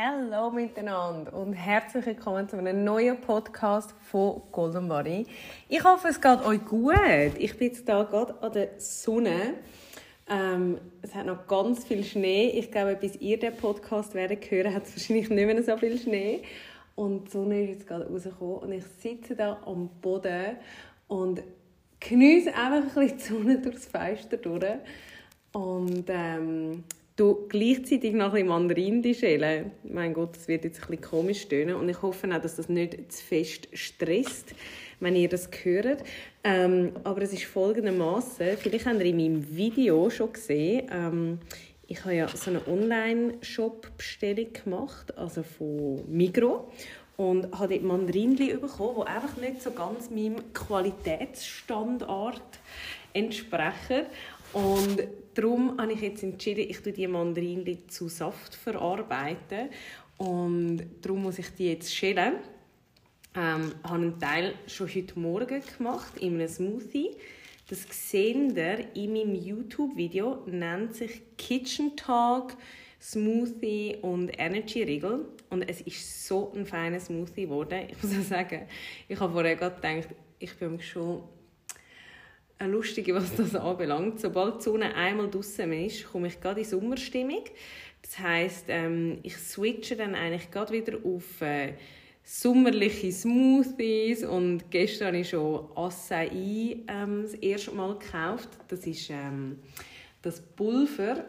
Hallo miteinander und herzlich willkommen zu einem neuen Podcast von Golden Body. Ich hoffe, es geht euch gut. Ich bin jetzt hier gerade an der Sonne. Ähm, es hat noch ganz viel Schnee. Ich glaube, bis ihr den Podcast werdet hören, hat es wahrscheinlich nicht mehr so viel Schnee. Und die Sonne ist jetzt gerade rausgekommen und ich sitze da am Boden und genieße einfach ein bisschen die Sonne durchs Fenster durch. Und ähm, du gleichzeitig noch ein Mandarin schälen. Mein Gott, das wird jetzt ein bisschen komisch tönen und ich hoffe auch, dass das nicht zu fest stresst, wenn ihr das hört. Ähm, aber es ist folgendermaßen. Vielleicht habt ihr in meinem Video schon gesehen. Ähm, ich habe ja so eine Online-Shop-Bestellung gemacht, also von Migro und habe dort Mandarinchen bekommen, die einfach nicht so ganz meinem Qualitätsstandard entsprechen. Und darum habe ich jetzt entschieden, ich tue die Mandarinen zu Saft verarbeiten und darum muss ich die jetzt schälen. Ähm, habe einen Teil schon heute Morgen gemacht in einem Smoothie. Das seht ihr in meinem YouTube-Video, nennt sich Kitchen Talk Smoothie und Energy Riegel. Und es ist so ein feiner Smoothie geworden. Ich muss auch sagen, ich habe vorher gerade gedacht, ich bin schon eine lustige, was das anbelangt. Sobald die Sonne einmal draußen ist, komme ich gerade in Sommerstimmung. Das heißt, ähm, ich switche dann eigentlich gerade wieder auf äh, sommerliche Smoothies und gestern habe ich schon Acai ähm, das erste Mal gekauft. Das ist ähm, das Pulver.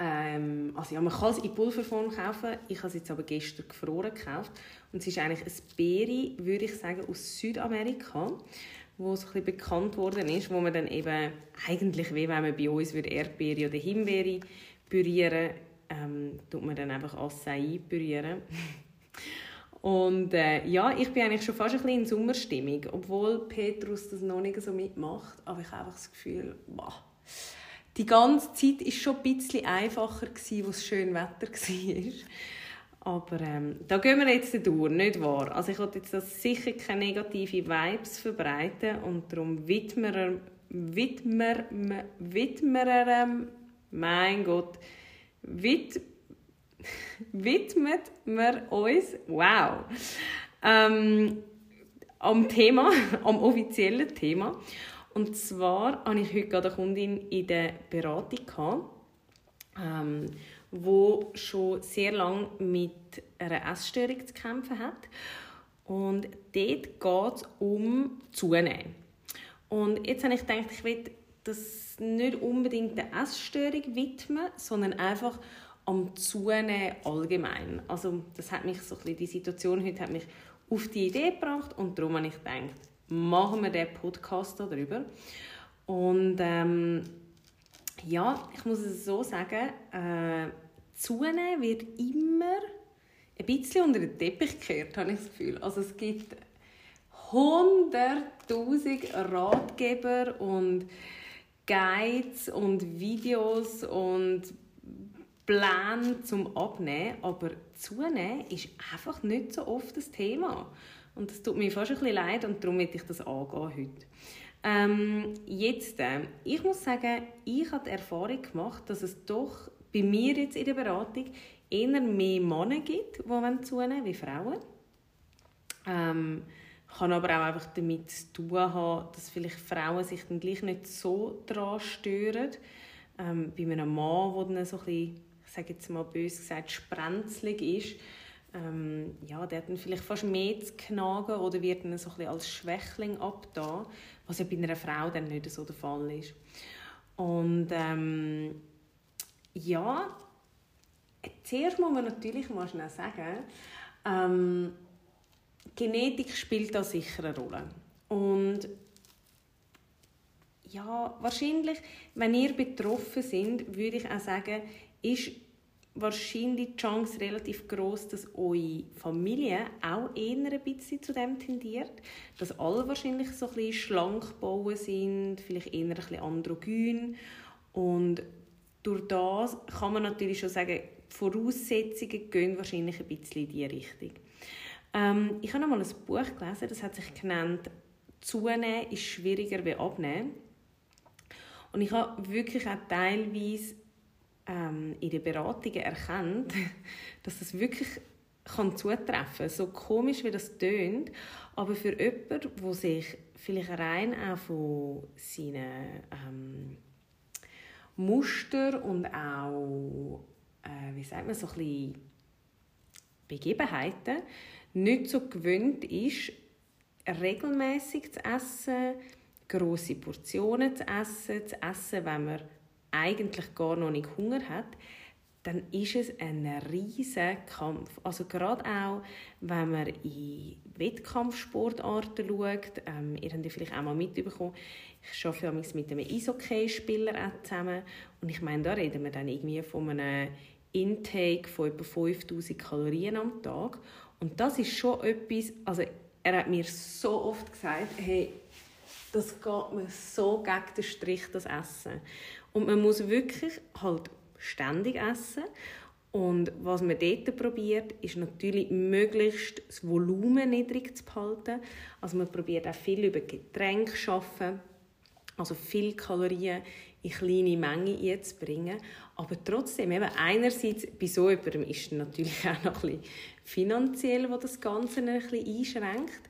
Ähm, also ja, man kann es in Pulverform kaufen. Ich habe es jetzt aber gestern gefroren gekauft. Und es ist eigentlich ein Beere, würde ich sagen, aus Südamerika wo so ein bekannt worden ist, wo man dann eben eigentlich, wie wenn man bei uns würde Erdbeere oder Himbeere pürieren, ähm, tut man dann einfach Acai pürieren. Und äh, ja, ich bin eigentlich schon fast ein bisschen in Sommerstimmung, obwohl Petrus das noch nicht so mitmacht, aber ich habe einfach das Gefühl, wow, die ganze Zeit war schon ein bisschen einfacher, gewesen, wo es schön Wetter war. Aber ähm, da gehen wir jetzt durch, nicht wahr? Also ich wollte jetzt das sicher keine negativen Vibes verbreiten und darum widmen widmer, widmer, mein Gott, wid, widmet wir uns, wow, ähm, am Thema, am offiziellen Thema. Und zwar hatte ich heute eine Kundin in der Beratung. Ähm, wo schon sehr lange mit einer Essstörung zu kämpfen hat. Und dort geht es um Zunehmen. Und jetzt habe ich gedacht, ich will das nicht unbedingt der Essstörung widmen, sondern einfach am Zunehmen allgemein. Also das hat mich so ein bisschen, die Situation heute hat mich auf die Idee gebracht und darum habe ich gedacht, machen wir den Podcast darüber. Und ähm, ja, ich muss es so sagen, äh, Zunehmen wird immer ein bisschen unter den Teppich gekehrt, habe ich das Gefühl. Also es gibt hunderttausend Ratgeber und Guides und Videos und Pläne zum Abnehmen, aber Zunehmen ist einfach nicht so oft das Thema. Und das tut mir fast ein bisschen leid und darum möchte ich das angehen heute. Ähm, jetzt, äh, ich muss sagen, ich habe die Erfahrung gemacht, dass es doch bei mir jetzt in der Beratung eher mehr Männer gibt, die zunehmen wie Frauen. Ähm, kann aber auch einfach damit zu tun haben, dass vielleicht Frauen sich dann gleich nicht so daran stören. Ähm, bei einem Mann, der dann so ein bisschen, ich sage jetzt mal bös gesagt, sprenzlig ist, ähm, ja, der hat dann vielleicht fast mehr zu knagen oder wird dann so ein bisschen als Schwächling abgetan, was ja bei einer Frau dann nicht so der Fall ist. Und ähm, ja, zuerst muss man natürlich mal schnell sagen, ähm, Genetik spielt da sicher eine Rolle. Und ja, wahrscheinlich, wenn ihr betroffen sind, würde ich auch sagen, ist wahrscheinlich die Chance relativ groß, dass eure Familie auch eher ein bisschen zu dem tendiert. Dass alle wahrscheinlich so ein bisschen schlank bauen sind, vielleicht eher ein bisschen androgyn. Und durch das kann man natürlich schon sagen, die Voraussetzungen gehen wahrscheinlich ein bisschen in diese Richtung. Ähm, ich habe noch mal ein Buch gelesen, das hat sich genannt «Zunehmen ist schwieriger wie abnehmen». Und ich habe wirklich auch teilweise ähm, in den Beratungen erkannt, dass das wirklich kann zutreffen So komisch, wie das tönt, aber für jemanden, der sich vielleicht rein auch von seinen ähm, Muster und auch, äh, wie sagt man, so ein Begebenheiten nicht so gewöhnt ist, regelmäßig zu essen, große Portionen zu essen, zu essen, wenn man eigentlich gar noch nicht Hunger hat, dann ist es ein riesiger Kampf. Also gerade auch, wenn man in Wettkampfsportarten schaut, ähm, ihr habt ja vielleicht auch mal mitbekommen, ich arbeite mit einem Eishockey-Spieler zusammen und ich meine, da reden wir dann irgendwie von einem Intake von etwa 5000 Kalorien am Tag und das ist schon etwas, also er hat mir so oft gesagt, hey, das geht mir so gegen den Strich, das Essen. Und man muss wirklich halt ständig essen. Und was man dort probiert, ist natürlich möglichst das Volumen niedrig zu behalten. Also man probiert auch viel über Getränke zu arbeiten, also viel Kalorien in kleine Mengen einzubringen. Aber trotzdem, eben einerseits bei so jemandem ist natürlich auch noch ein bisschen finanziell, wo das Ganze ein bisschen einschränkt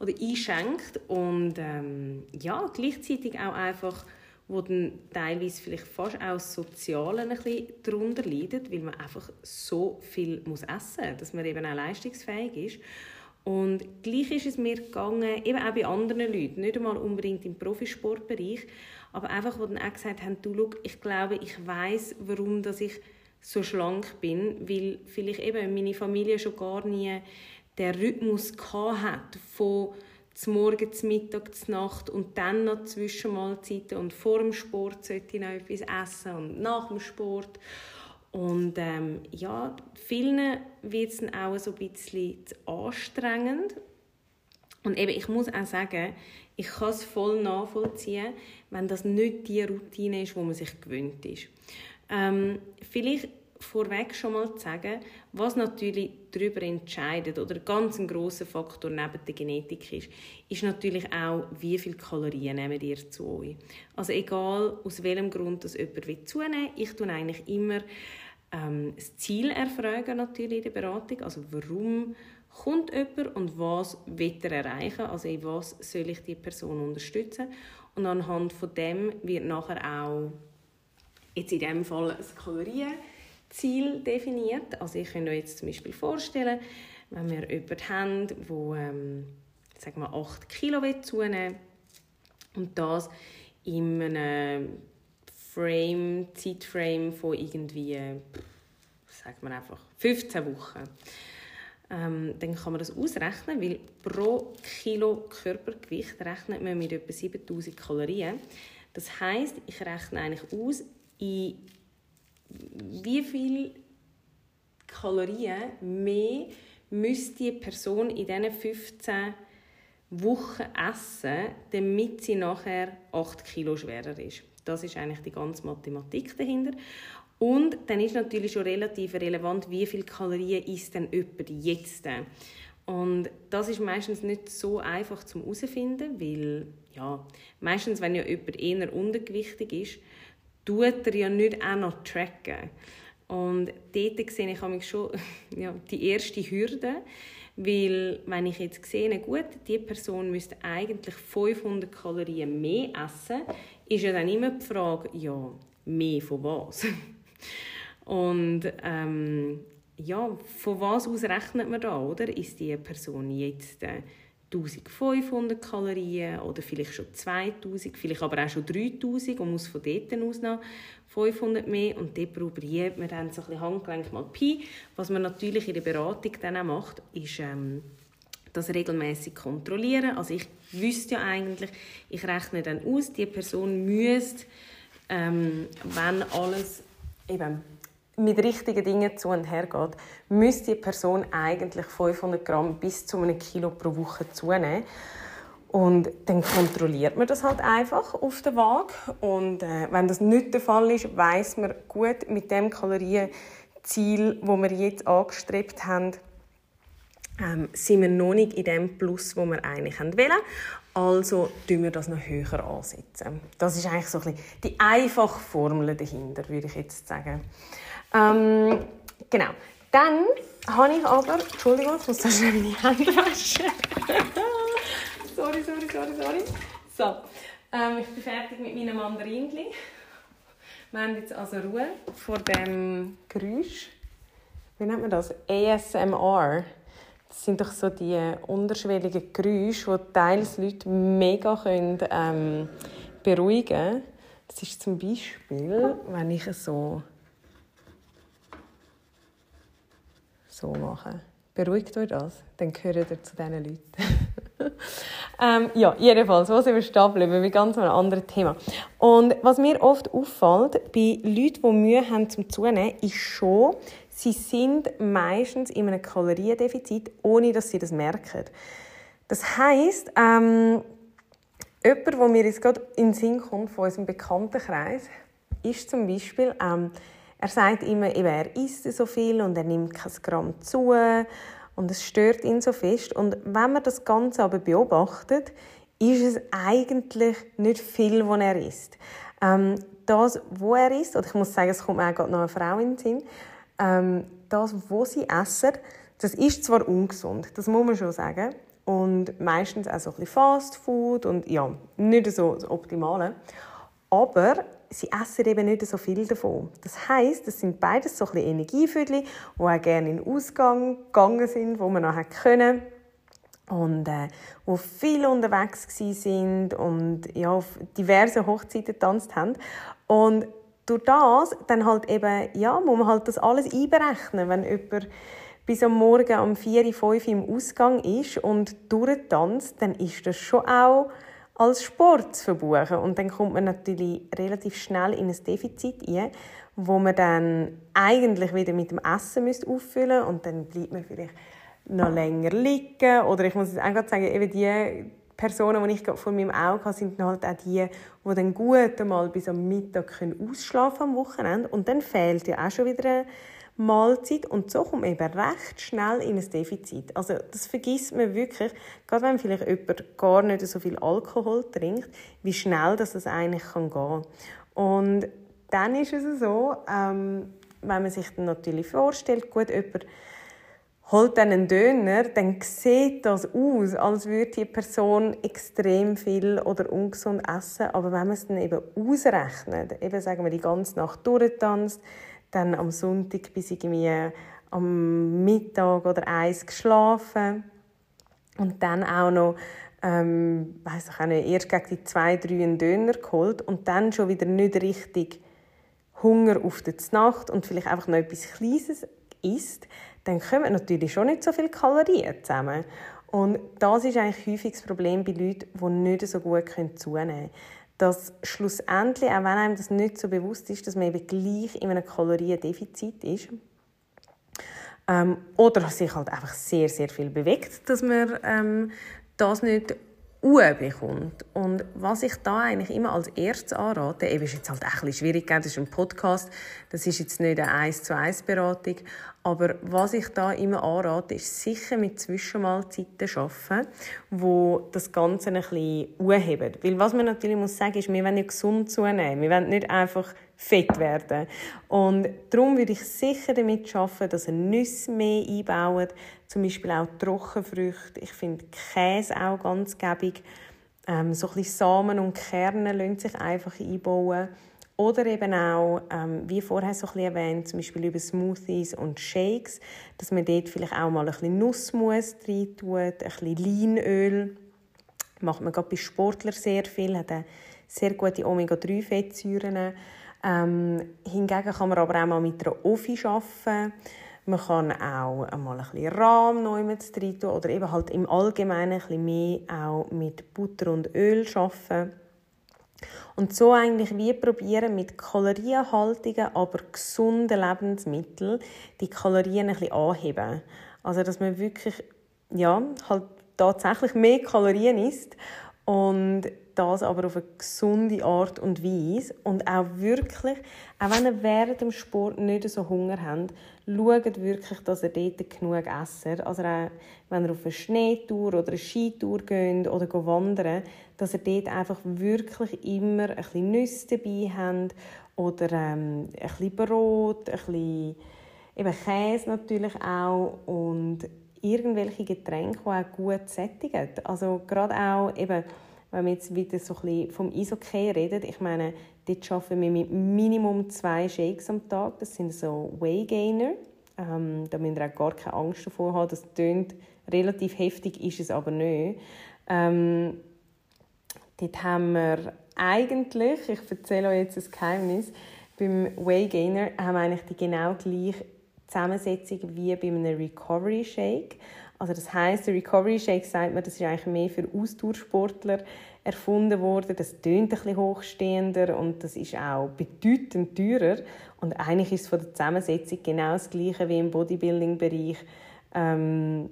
oder einschenkt und ähm, ja, gleichzeitig auch einfach wo dann teilweise vielleicht fast auch das Soziale ein bisschen darunter leidet, weil man einfach so viel muss essen muss, dass man eben auch leistungsfähig ist. Und gleich ist es mir gegangen, eben auch bei anderen Leuten, nicht einmal unbedingt im Profisportbereich, aber einfach, wo dann auch gesagt haben, du, schau, ich glaube, ich weiß, warum dass ich so schlank bin, weil vielleicht eben meine Familie schon gar nie den Rhythmus hat von zum Morgen, zum Mittag, zur Nacht und dann noch Zwischenmahlzeiten und vor dem Sport sollte ich noch etwas essen und nach dem Sport. Und ähm, ja, vielen wird es dann auch so ein bisschen zu anstrengend. Und eben, ich muss auch sagen, ich kann es voll nachvollziehen, wenn das nicht die Routine ist, wo man sich gewöhnt ist. Ähm, vielleicht vorweg schon mal zu sagen, was natürlich darüber entscheidet oder ganz ein großer Faktor neben der Genetik ist, ist natürlich auch, wie viele Kalorien nehmen ihr zu euch. Also egal aus welchem Grund das jemand will zunehmen, ich tue eigentlich immer ähm, das Ziel erfragen natürlich in der Beratung, also warum kommt jemand und was will er erreichen, also in was soll ich die Person unterstützen und anhand von dem wird nachher auch jetzt in diesem Fall das Kalorien Ziel definiert. Also ich könnte euch jetzt zum Beispiel vorstellen, wenn wir jemanden haben, der ähm, sagen wir 8 Kilo zunehmen und das in einem Frame, Zeitframe von irgendwie, sagen wir einfach, 15 Wochen. Ähm, dann kann man das ausrechnen, weil pro Kilo Körpergewicht rechnet man mit etwa 7000 Kalorien. Das heißt, ich rechne eigentlich aus, in wie viel Kalorien mehr müsste die Person in diesen 15 Wochen essen, damit sie nachher 8 Kilo schwerer ist. Das ist eigentlich die ganze Mathematik dahinter. Und dann ist natürlich schon relativ relevant, wie viel Kalorien isst denn jemand jetzt. Und das ist meistens nicht so einfach zum herausfinden, weil ja, meistens, wenn ja jemand eher untergewichtig ist, tut er ja nicht auch noch tracken. Und dort sehe ich mich schon ja, die erste Hürde, weil wenn ich jetzt sehe, gut, die Person müsste eigentlich 500 Kalorien mehr essen, ist ja dann immer die Frage, ja, mehr von was? Und ähm, ja, von was aus rechnet man da, oder? Ist die Person jetzt äh, 1500 Kalorien oder vielleicht schon 2000, vielleicht aber auch schon 3000 und muss von dort aus noch 500 mehr und dort probiert man dann so ein bisschen Handgelenk mal Pi. Was man natürlich in der Beratung dann auch macht, ist, ähm, das regelmäßig kontrollieren. Also ich wüsste ja eigentlich, ich rechne dann aus, die Person müsste, ähm, wenn alles eben mit richtigen Dingen zu und her geht, müsste die Person eigentlich 500 Gramm bis zu einem Kilo pro Woche zunehmen. Und dann kontrolliert man das halt einfach auf der Waage. Und äh, wenn das nicht der Fall ist, weiß man gut mit dem Kalorienziel, wo wir jetzt angestrebt haben, ähm, sind wir noch nicht in dem Plus, wo wir eigentlich wollen. Also tun wir das noch höher ansetzen. Das ist eigentlich so ein bisschen die einfache Formel dahinter, würde ich jetzt sagen. Ähm, genau. Dann habe ich aber, Entschuldigung, ich muss da schnell meine Hände waschen. sorry, sorry, sorry, sorry. So, ähm, ich bin fertig mit meinem Mandarinchen. Wir haben jetzt also Ruhe vor dem Geräusch. Wie nennt man das? ASMR. Das sind doch so die unterschwelligen Geräusche, die teils Leute mega können, ähm, beruhigen können. Das ist zum Beispiel, wenn ich so so mache. Beruhigt euch das, dann gehört ihr zu diesen Leuten. ähm, ja, jedenfalls, wo sind wir stehen geblieben? Bei ganz einem anderen Thema. Und was mir oft auffällt, bei Leuten, die Mühe haben zum Zunehmen, ist schon, sie sind meistens in einem Kaloriendefizit, ohne dass sie das merken. Das heisst, ähm, jemand, der mir jetzt gerade in den Sinn kommt von unserem Bekanntenkreis, ist zum Beispiel, ähm, er sagt immer, er isst so viel und er nimmt kein Gramm zu und es stört ihn so fest. Und wenn man das Ganze aber beobachtet, ist es eigentlich nicht viel, was er isst. Ähm, das, wo er isst, oder ich muss sagen, es kommt mir auch gerade noch eine Frau in den Sinn, ähm, das, was sie essen, das ist zwar ungesund, das muss man schon sagen, und meistens auch so ein bisschen Fast Food und ja, nicht so das Optimale, aber sie essen eben nicht so viel davon. Das heißt, es sind beides so ein bisschen die auch gerne in den Ausgang gegangen sind, wo man nachher können und äh, wo viel unterwegs sind und ja, auf diverse Hochzeiten getanzt haben. Und durch das dann halt eben, ja, muss man halt das alles einberechnen, wenn jemand bis am Morgen um 4, 5 im Ausgang ist und durchtanzt, dann ist das schon auch als Sport zu verbuchen. Und dann kommt man natürlich relativ schnell in ein Defizit ein, wo man dann eigentlich wieder mit dem Essen müsste auffüllen und dann bleibt man vielleicht noch länger liegen. Oder ich muss einfach sagen, eben die Personen, die ich vor meinem Auge habe, sind halt auch die, die dann gut einmal bis am Mittag ausschlafen am Wochenende. Und dann fehlt ja auch schon wieder Mahlzeit und so kommt man eben recht schnell in ein Defizit. Also das vergisst man wirklich, gerade wenn vielleicht jemand gar nicht so viel Alkohol trinkt, wie schnell das, eigentlich kann gehen Und dann ist es so, ähm, wenn man sich dann natürlich vorstellt, gut, jemand holt dann einen Döner, dann sieht das aus, als würde die Person extrem viel oder ungesund essen. Aber wenn man es dann eben ausrechnet, eben sagen wir die ganze Nacht durchtanzt, dann am Sonntag bis irgendwie am Mittag oder eins geschlafen und dann auch noch ähm, weiß ich auch nicht, erst gegen die zwei, drei einen Döner geholt und dann schon wieder nicht richtig Hunger auf die Nacht und vielleicht einfach noch etwas Kleines isst, dann kommen natürlich schon nicht so viele Kalorien zusammen. Und das ist eigentlich häufig das Problem bei Leuten, die nicht so gut zunehmen können dass schlussendlich, auch wenn einem das nicht so bewusst ist, dass man eben gleich in einem Kaloriendefizit ist, ähm, oder sich halt einfach sehr, sehr viel bewegt, dass man ähm, das nicht bekommt. Und was ich da eigentlich immer als erstes anrate, eben ist jetzt halt auch ein schwierig, das ist ein Podcast, das ist jetzt nicht eine 1 zu 1 Beratung, aber was ich da immer anrate, ist sicher mit Zwischenmahlzeiten arbeiten, wo das Ganze ein bisschen anheben. Weil was man natürlich muss sagen, ist, wir wollen nicht gesund zunehmen. Wir wollen nicht einfach fett werden. Und darum würde ich sicher damit arbeiten, dass ihr Nüsse mehr einbaut, zum Beispiel auch Trockenfrüchte. Ich finde Käse auch ganz gäbig. Ähm, so ein Samen und Kerne lassen sich einfach einbauen. Oder eben auch, ähm, wie vorher so ein erwähnt, zum Beispiel über Smoothies und Shakes, dass man dort vielleicht auch mal ein bisschen Nussmus rein tut, ein bisschen Leinöl. Macht man gerade bei Sportlern sehr viel, hat eine sehr gute Omega-3-Fettsäuren. Ähm, hingegen kann man aber auch mal mit einer Offi arbeiten, Man kann auch einmal ein bisschen Rahm neu mit rein tun oder eben halt im Allgemeinen ein bisschen mehr auch mit Butter und Öl arbeiten. Und so eigentlich wie probieren mit kalorienhaltigen, aber gesunden Lebensmitteln die Kalorien ein bisschen anheben. Also dass man wirklich ja, halt tatsächlich mehr Kalorien isst und das aber auf eine gesunde Art und Weise und auch wirklich, auch wenn ihr während dem Sport nicht so Hunger habt, schaut wirklich, dass ihr dort genug esst. Also auch wenn ihr auf eine Schneetour oder eine Skitour geht oder wandern, dass ihr dort einfach wirklich immer ein bisschen Nüsse dabei habt oder ähm, ein bisschen Brot, ein bisschen eben Käse natürlich auch und irgendwelche Getränke, die auch gut sättigen. Also gerade auch eben, wenn wir jetzt wieder so ein vom Eishockey reden, ich meine, dort arbeiten wir mit Minimum zwei Shakes am Tag. Das sind so Waygainer. Ähm, da müsst ihr auch gar keine Angst davor haben. Das tönt relativ heftig, ist es aber nicht. Ähm, dort haben wir eigentlich, ich erzähle euch jetzt ein Geheimnis, beim Waygainer haben wir eigentlich die genau gleiche Zusammensetzung wie bei einem Recovery Shake. Also das heißt, der Recovery Shake sagt man, das ist eigentlich mehr für Ausdauersportler erfunden worden. Das tönt ein bisschen hochstehender und das ist auch bedeutend teurer. Und eigentlich ist es von der Zusammensetzung genau das Gleiche wie im Bodybuilding-Bereich. Ähm,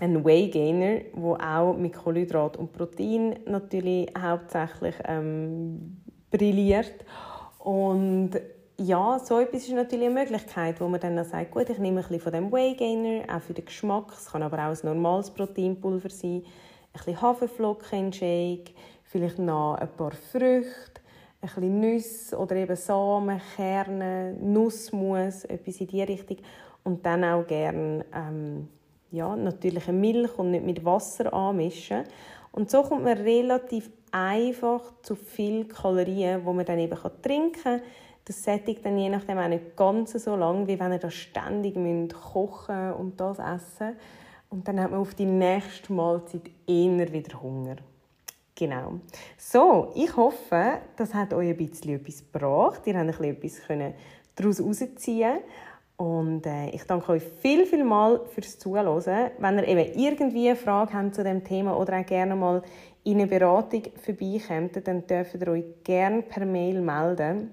ein Whey Gainer, wo auch mit Kohlenhydrat und Protein natürlich hauptsächlich ähm, brilliert und ja, so etwas ist natürlich eine Möglichkeit, wo man dann sagt, gut, ich nehme ein bisschen von dem Whey Gainer, auch für den Geschmack. Es kann aber auch ein normales Proteinpulver sein, ein bisschen Haferflocken in Shake, vielleicht noch ein paar Früchte, ein bisschen Nüsse oder eben Samen, Kerne, Nussmus, etwas in die Richtung. Und dann auch gerne ähm, ja, natürliche Milch und nicht mit Wasser anmischen. Und so kommt man relativ einfach zu viel Kalorien, wo man dann eben trinken kann das sättigt dann je nachdem auch nicht ganz so lang, wie wenn ihr das ständig müsst kochen und das essen und dann hat man auf die nächste Mahlzeit eher wieder Hunger. Genau. So, ich hoffe, das hat euch ein bisschen etwas gebracht. Ihr habt ein bisschen etwas daraus herausziehen und äh, ich danke euch viel, viel mal fürs Zuhören. Wenn ihr eben irgendwie eine Frage habt zu dem Thema oder auch gerne mal in eine Beratung vorbeikommt, dann dürft ihr euch gerne per Mail melden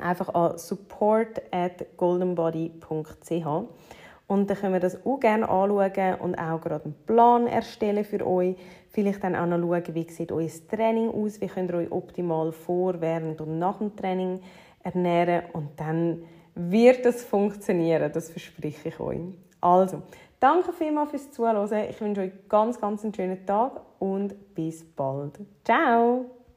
einfach an support at goldenbody.ch und dann können wir das auch gerne anschauen und auch gerade einen Plan erstellen für euch. Vielleicht dann auch noch schauen, wie sieht euer Training aus, wie könnt ihr euch optimal vor, während und nach dem Training ernähren und dann wird das funktionieren, das verspreche ich euch. Also, danke vielmals fürs Zuhören. Ich wünsche euch ganz, ganz einen schönen Tag und bis bald. Ciao!